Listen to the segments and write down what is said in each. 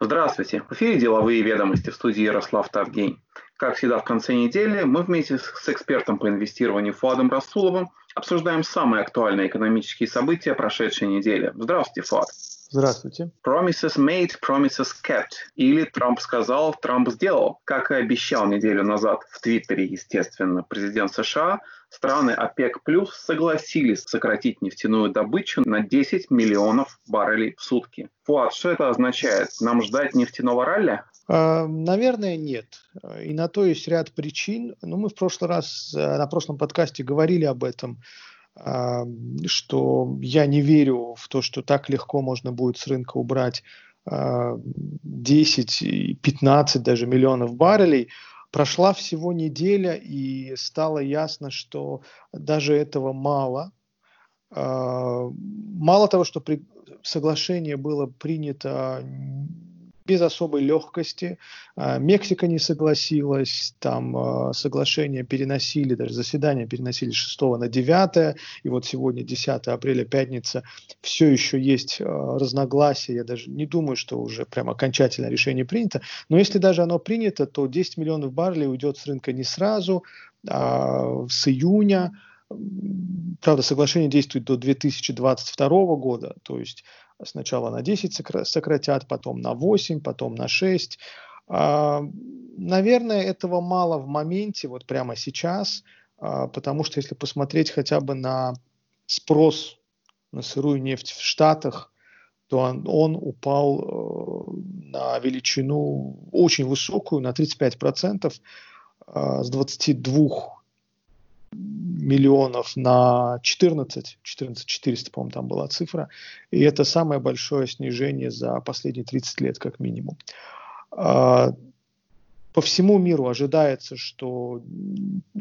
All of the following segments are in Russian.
Здравствуйте! В эфире «Деловые ведомости» в студии Ярослав Тавгень. Как всегда в конце недели мы вместе с экспертом по инвестированию Фуадом Расуловым обсуждаем самые актуальные экономические события прошедшей недели. Здравствуйте, Фуад! Здравствуйте. Promises made, promises kept. Или Трамп сказал, Трамп сделал. Как и обещал неделю назад в Твиттере, естественно, президент США, страны ОПЕК плюс согласились сократить нефтяную добычу на 10 миллионов баррелей в сутки. Фуат, что это означает? Нам ждать нефтяного ралли? А, наверное, нет. И на то есть ряд причин. Но ну, мы в прошлый раз, э, на прошлом подкасте говорили об этом что я не верю в то, что так легко можно будет с рынка убрать 10, 15 даже миллионов баррелей. Прошла всего неделя, и стало ясно, что даже этого мало. Мало того, что соглашение было принято без особой легкости. А, Мексика не согласилась, там а, соглашение переносили, даже заседание переносили 6 на 9, и вот сегодня 10 апреля, пятница, все еще есть а, разногласия, я даже не думаю, что уже прям окончательное решение принято, но если даже оно принято, то 10 миллионов баррелей уйдет с рынка не сразу, а с июня, Правда, соглашение действует до 2022 года, то есть Сначала на 10 сократят, потом на 8, потом на 6. А, наверное, этого мало в моменте, вот прямо сейчас, а, потому что если посмотреть хотя бы на спрос на сырую нефть в Штатах, то он, он упал э, на величину очень высокую, на 35%, э, с 22 миллионов на 14, 14 400, по-моему, там была цифра, и это самое большое снижение за последние 30 лет, как минимум. А, по всему миру ожидается, что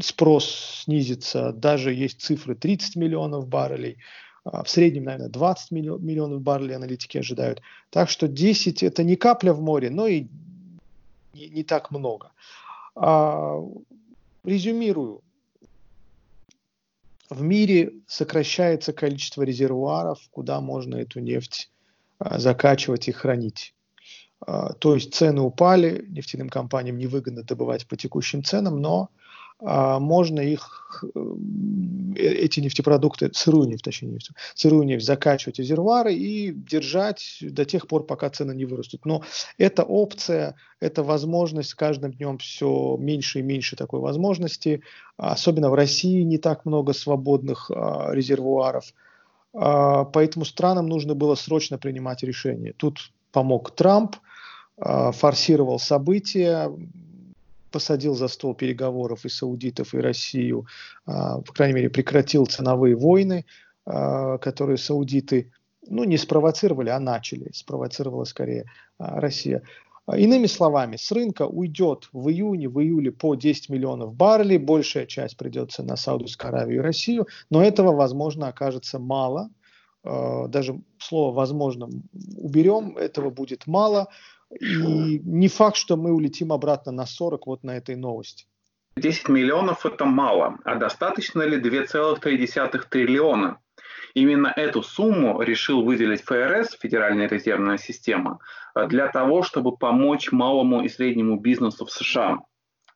спрос снизится, даже есть цифры 30 миллионов баррелей, а, в среднем, наверное, 20 миллионов баррелей аналитики ожидают. Так что 10 это не капля в море, но и не, не так много. А, резюмирую в мире сокращается количество резервуаров, куда можно эту нефть а, закачивать и хранить. А, то есть цены упали, нефтяным компаниям невыгодно добывать по текущим ценам, но можно их, э, эти нефтепродукты, сырую нефть, точнее нефть, сырую нефть закачивать в резервуары и держать до тех пор, пока цены не вырастут. Но эта опция, эта возможность каждым днем все меньше и меньше такой возможности. Особенно в России не так много свободных а, резервуаров. А, поэтому странам нужно было срочно принимать решение. Тут помог Трамп, форсировал события, посадил за стол переговоров и саудитов, и Россию, а, по крайней мере, прекратил ценовые войны, а, которые саудиты, ну, не спровоцировали, а начали. Спровоцировала скорее а, Россия. Иными словами, с рынка уйдет в июне, в июле по 10 миллионов баррелей, большая часть придется на Саудовскую Аравию и Россию, но этого, возможно, окажется мало. Даже слово «возможно» уберем, этого будет мало. И не факт, что мы улетим обратно на 40 вот на этой новости. 10 миллионов – это мало, а достаточно ли 2,3 триллиона? Именно эту сумму решил выделить ФРС, Федеральная резервная система, для того, чтобы помочь малому и среднему бизнесу в США.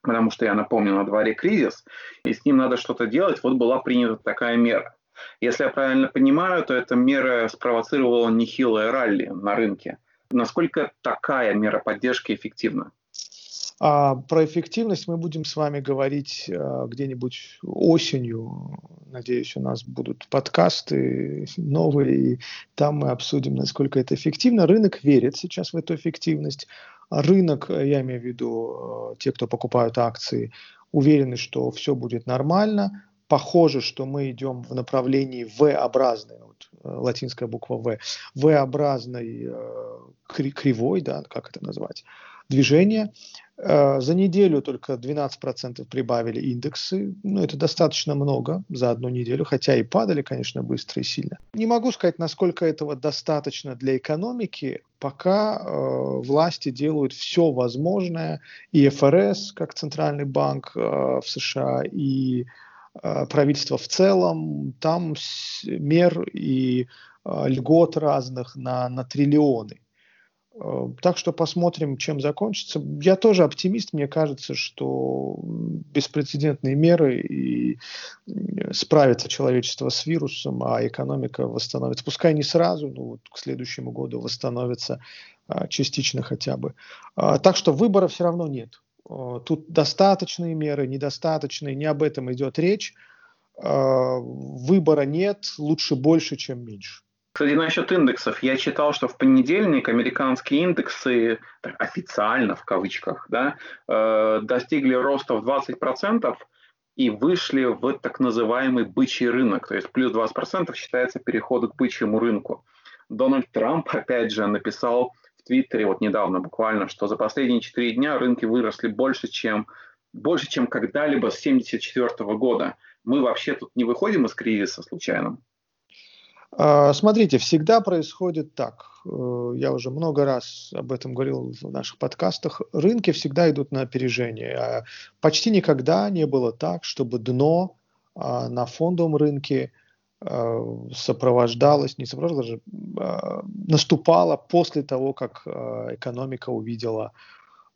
Потому что, я напомню, на дворе кризис, и с ним надо что-то делать. Вот была принята такая мера. Если я правильно понимаю, то эта мера спровоцировала нехилое ралли на рынке – Насколько такая мера поддержки эффективна? А, про эффективность мы будем с вами говорить а, где-нибудь осенью. Надеюсь, у нас будут подкасты новые, и там мы обсудим, насколько это эффективно. Рынок верит сейчас в эту эффективность. Рынок, я имею в виду а, те, кто покупают акции, уверены, что все будет нормально. Похоже, что мы идем в направлении V-образной, вот, э, латинская буква V, V-образной э, кривой, да, как это назвать, движения. Э, за неделю только 12% прибавили индексы. Ну, это достаточно много за одну неделю, хотя и падали, конечно, быстро и сильно. Не могу сказать, насколько этого достаточно для экономики, пока э, власти делают все возможное, и ФРС, как центральный банк э, в США, и правительство в целом, там мер и э, льгот разных на, на триллионы. Э, так что посмотрим, чем закончится. Я тоже оптимист. Мне кажется, что беспрецедентные меры и справится человечество с вирусом, а экономика восстановится. Пускай не сразу, но вот к следующему году восстановится частично хотя бы. А, так что выбора все равно нет. А, тут достаточные меры, недостаточные, не об этом идет речь. Выбора нет, лучше больше, чем меньше. Кстати, насчет индексов. Я читал, что в понедельник американские индексы, так, официально в кавычках, да, э, достигли роста в 20% и вышли в так называемый бычий рынок. То есть плюс 20% считается переход к бычьему рынку. Дональд Трамп, опять же, написал Твиттере вот недавно буквально, что за последние 4 дня рынки выросли больше, чем, больше, чем когда-либо с 1974 года. Мы вообще тут не выходим из кризиса случайно? А, смотрите, всегда происходит так. Э, я уже много раз об этом говорил в наших подкастах. Рынки всегда идут на опережение. А почти никогда не было так, чтобы дно а, на фондовом рынке сопровождалось, не сопровождалось, же, наступало после того, как экономика увидела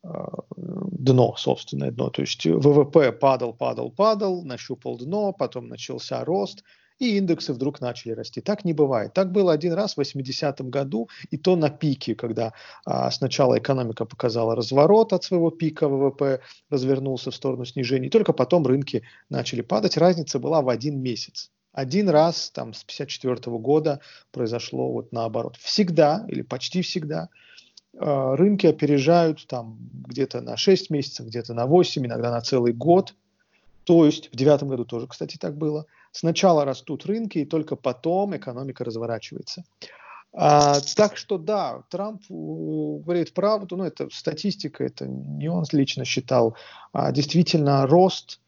дно, собственное дно. То есть ВВП падал, падал, падал, нащупал дно, потом начался рост – и индексы вдруг начали расти. Так не бывает. Так было один раз в 80-м году, и то на пике, когда а, сначала экономика показала разворот от своего пика ВВП, развернулся в сторону снижения, и только потом рынки начали падать. Разница была в один месяц. Один раз там с 54 года произошло вот наоборот. Всегда или почти всегда э, рынки опережают там где-то на 6 месяцев, где-то на 8, иногда на целый год. То есть в девятом году тоже, кстати, так было. Сначала растут рынки, и только потом экономика разворачивается. А, так что да, Трамп говорит правду, но ну, это статистика, это не он лично считал, а действительно рост,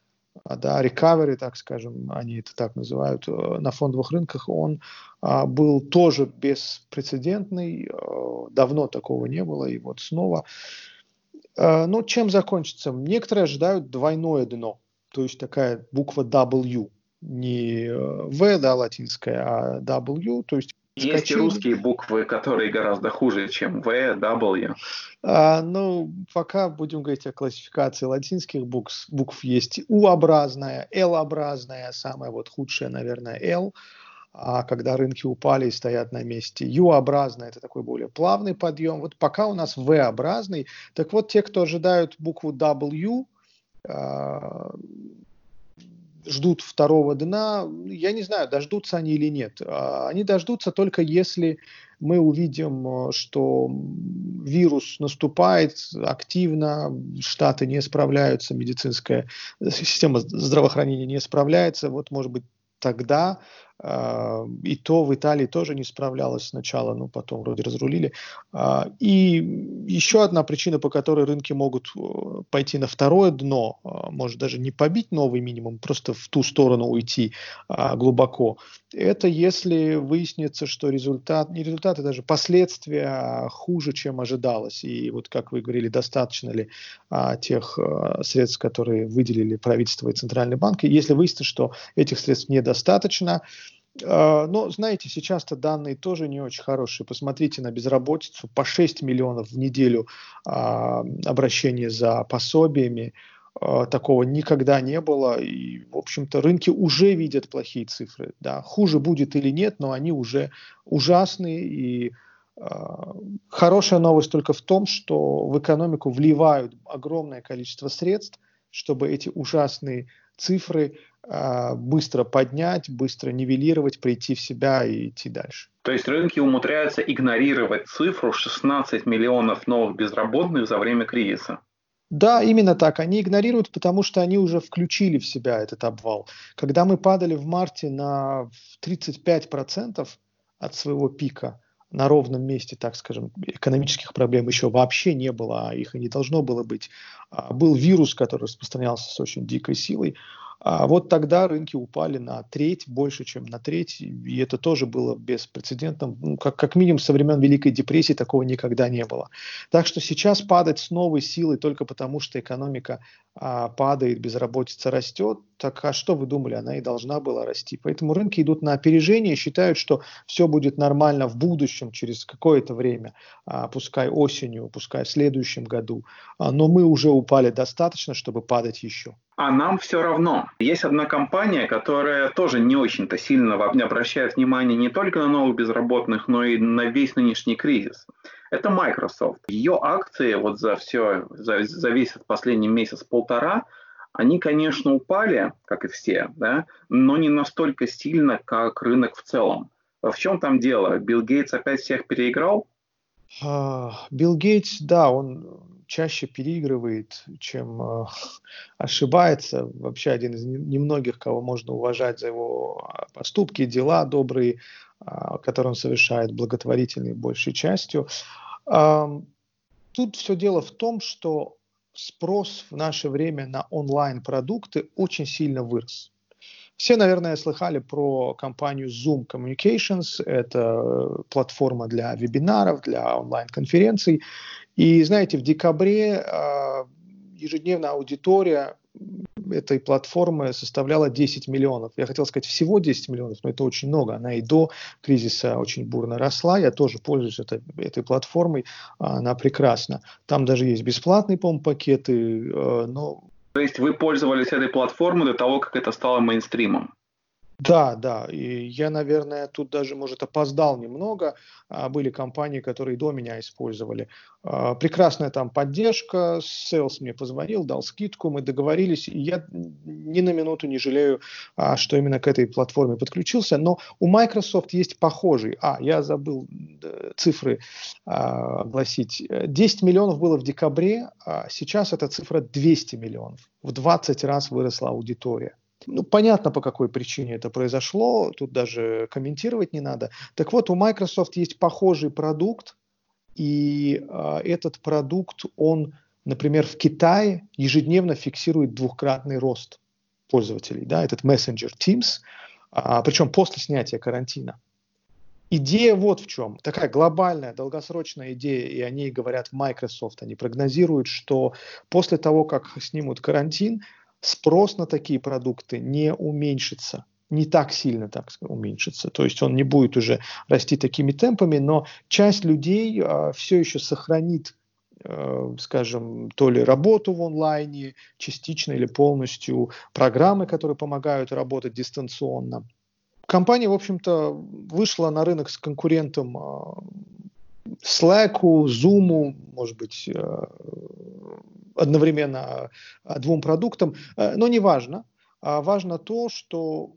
да, recovery, так скажем, они это так называют, э, на фондовых рынках, он а, был тоже беспрецедентный, э, давно такого не было, и вот снова. Ну, чем закончится? Некоторые ожидают двойное дно, то есть такая буква W, не э, В, да, латинская, а W, то есть есть и русские буквы, которые гораздо хуже, чем В, W. А, ну, пока будем говорить о классификации латинских букв. Букв есть U-образная, L-образная, самая вот худшая, наверное, L. А когда рынки упали и стоят на месте. U-образная – это такой более плавный подъем. Вот пока у нас V-образный. Так вот, те, кто ожидают букву W, а, ждут второго дна, я не знаю, дождутся они или нет. А, они дождутся только если мы увидим, что вирус наступает активно, штаты не справляются, медицинская система здравоохранения не справляется. Вот, может быть, тогда и то в Италии тоже не справлялась сначала, но потом вроде разрулили. А, и еще одна причина, по которой рынки могут э, пойти на второе дно, а, может даже не побить новый минимум, просто в ту сторону уйти глубоко, это если выяснится, что результат, не результат, а даже последствия хуже, чем ожидалось. И вот, как вы говорили, достаточно ли тех средств, которые выделили правительство и Центральный банк. Если выяснится, что этих средств недостаточно, а, но, знаете, сейчас-то данные тоже не очень хорошие. Посмотрите на безработицу. По 6 миллионов в неделю а, обращений за пособиями. А, такого никогда не было. И, в общем-то, рынки уже видят плохие цифры. Да. Хуже будет или нет, но они уже ужасные. И хорошая новость только в том, что в экономику вливают огромное количество средств, чтобы эти ужасные цифры а, быстро поднять, быстро нивелировать, прийти в себя и идти дальше. То есть рынки умудряются игнорировать цифру 16 миллионов новых безработных за время кризиса. Да, именно так. Они игнорируют, потому что они уже включили в себя этот обвал. Когда мы падали в марте на 35% от своего пика, на ровном месте, так скажем, экономических проблем еще вообще не было, а их и не должно было быть. А был вирус, который распространялся с очень дикой силой. А вот тогда рынки упали на треть, больше, чем на треть, и это тоже было беспрецедентно. Ну, как, как минимум со времен Великой депрессии такого никогда не было. Так что сейчас падать с новой силой только потому, что экономика а, падает, безработица растет, так а что вы думали, она и должна была расти. Поэтому рынки идут на опережение, считают, что все будет нормально в будущем, через какое-то время, а, пускай осенью, пускай в следующем году. А, но мы уже упали достаточно, чтобы падать еще. А нам все равно. Есть одна компания, которая тоже не очень-то сильно обращает внимание не только на новых безработных, но и на весь нынешний кризис. Это Microsoft. Ее акции вот за все, за, за весь последний месяц-полтора, они, конечно, упали, как и все, да, но не настолько сильно, как рынок в целом. В чем там дело? Билл Гейтс опять всех переиграл? А, Билл Гейтс, да, он чаще переигрывает, чем э, ошибается. Вообще один из немногих, кого можно уважать за его а, поступки, дела добрые, э, которые он совершает, благотворительные большей частью. Э, тут все дело в том, что спрос в наше время на онлайн-продукты очень сильно вырос. Все, наверное, слыхали про компанию Zoom Communications. Это платформа для вебинаров, для онлайн-конференций. И знаете, в декабре э, ежедневная аудитория этой платформы составляла 10 миллионов. Я хотел сказать всего 10 миллионов, но это очень много. Она и до кризиса очень бурно росла. Я тоже пользуюсь это, этой платформой. Она прекрасна. Там даже есть бесплатные, по-моему, пакеты. Э, но... То есть вы пользовались этой платформой до того, как это стало мейнстримом? Да, да. И я, наверное, тут даже, может, опоздал немного. А, были компании, которые до меня использовали. А, прекрасная там поддержка. Sales мне позвонил, дал скидку, мы договорились. И я ни на минуту не жалею, а, что именно к этой платформе подключился. Но у Microsoft есть похожий. А, я забыл цифры огласить. 10 миллионов было в декабре, а сейчас эта цифра 200 миллионов. В 20 раз выросла аудитория. Ну, понятно, по какой причине это произошло, тут даже комментировать не надо. Так вот, у Microsoft есть похожий продукт, и э, этот продукт, он, например, в Китае ежедневно фиксирует двухкратный рост пользователей, да, этот мессенджер Teams, а, причем после снятия карантина. Идея вот в чем. Такая глобальная, долгосрочная идея, и о ней говорят в Microsoft. Они прогнозируют, что после того, как снимут карантин, спрос на такие продукты не уменьшится не так сильно так уменьшится. То есть он не будет уже расти такими темпами, но часть людей э, все еще сохранит, э, скажем, то ли работу в онлайне, частично или полностью, программы, которые помогают работать дистанционно. Компания, в общем-то, вышла на рынок с конкурентом э, Slack, Zoom, может быть, э, одновременно а, двум продуктам, э, но не важно. А важно то, что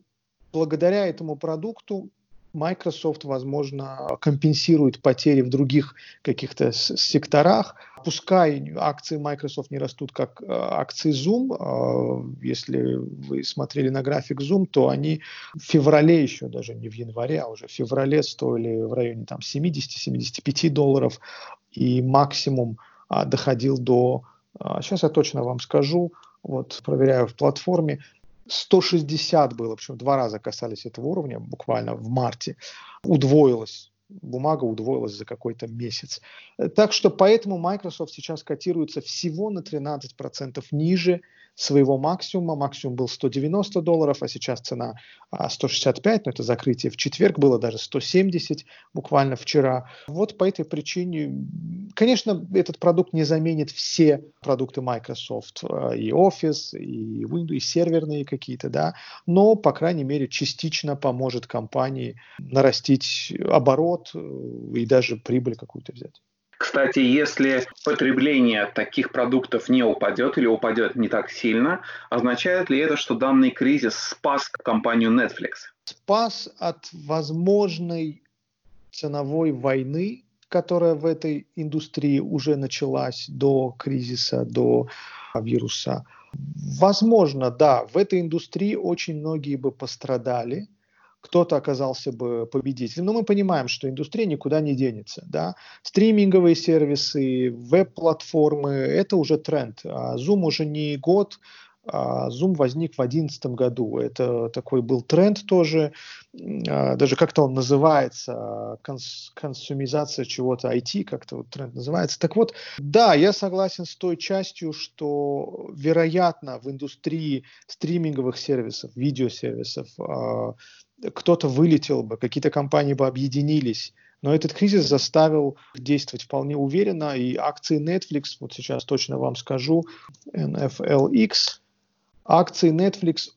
благодаря этому продукту Microsoft, возможно, компенсирует потери в других каких-то секторах. Пускай акции Microsoft не растут, как э, акции Zoom. Если вы смотрели на график Zoom, то они в феврале еще, даже не в январе, а уже в феврале стоили в районе там 70-75 долларов. И максимум а, доходил до Сейчас а, я точно вам скажу, вот проверяю в платформе, 160 было, причем два раза касались этого уровня, буквально в марте, удвоилось бумага удвоилась за какой-то месяц. Так что поэтому Microsoft сейчас котируется всего на 13% ниже своего максимума. Максимум был 190 долларов, а сейчас цена 165, но это закрытие в четверг было даже 170 буквально вчера. Вот по этой причине, конечно, этот продукт не заменит все продукты Microsoft, э, и Office, и Windows, и серверные какие-то, да, но, по крайней мере, частично поможет компании нарастить оборот э, и даже прибыль какую-то взять. Кстати, если потребление таких продуктов не упадет или упадет не так сильно, означает ли это, что данный кризис спас компанию Netflix? Спас от возможной ценовой войны, которая в этой индустрии уже началась до кризиса, до вируса. Возможно, да, в этой индустрии очень многие бы пострадали – кто-то оказался бы победителем. Но мы понимаем, что индустрия никуда не денется. Да? Стриминговые сервисы, веб-платформы – это уже тренд. А Zoom уже не год А, Zoom возник в 2011 году. Это такой был тренд тоже, а, даже как-то он называется, конс консумизация чего-то IT, как-то вот тренд называется. Так вот, да, я согласен с той частью, что, вероятно, в индустрии стриминговых сервисов, видеосервисов а, кто-то вылетел бы, какие-то компании бы объединились, но этот кризис заставил действовать вполне уверенно, и акции Netflix, вот сейчас точно вам скажу, NFLX, акции Netflix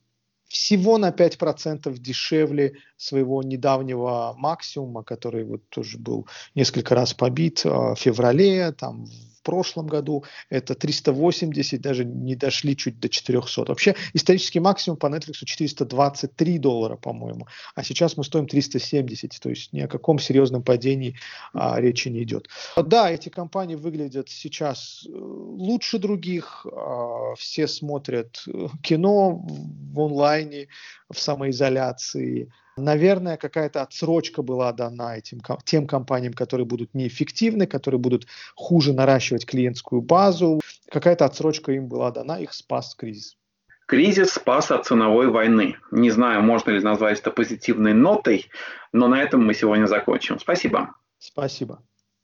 всего на 5% дешевле своего недавнего максимума, который вот тоже был несколько раз побит а, в феврале, там прошлом году это 380, даже не дошли чуть до 400. Вообще исторический максимум по Netflix 423 доллара, по-моему, а сейчас мы стоим 370, то есть ни о каком серьезном падении а, речи не идет. Да, эти компании выглядят сейчас э, лучше других, а, все смотрят э, кино в онлайне, в самоизоляции, Наверное, какая-то отсрочка была дана этим, тем компаниям, которые будут неэффективны, которые будут хуже наращивать клиентскую базу. Какая-то отсрочка им была дана, их спас кризис. Кризис спас от ценовой войны. Не знаю, можно ли назвать это позитивной нотой, но на этом мы сегодня закончим. Спасибо. Спасибо.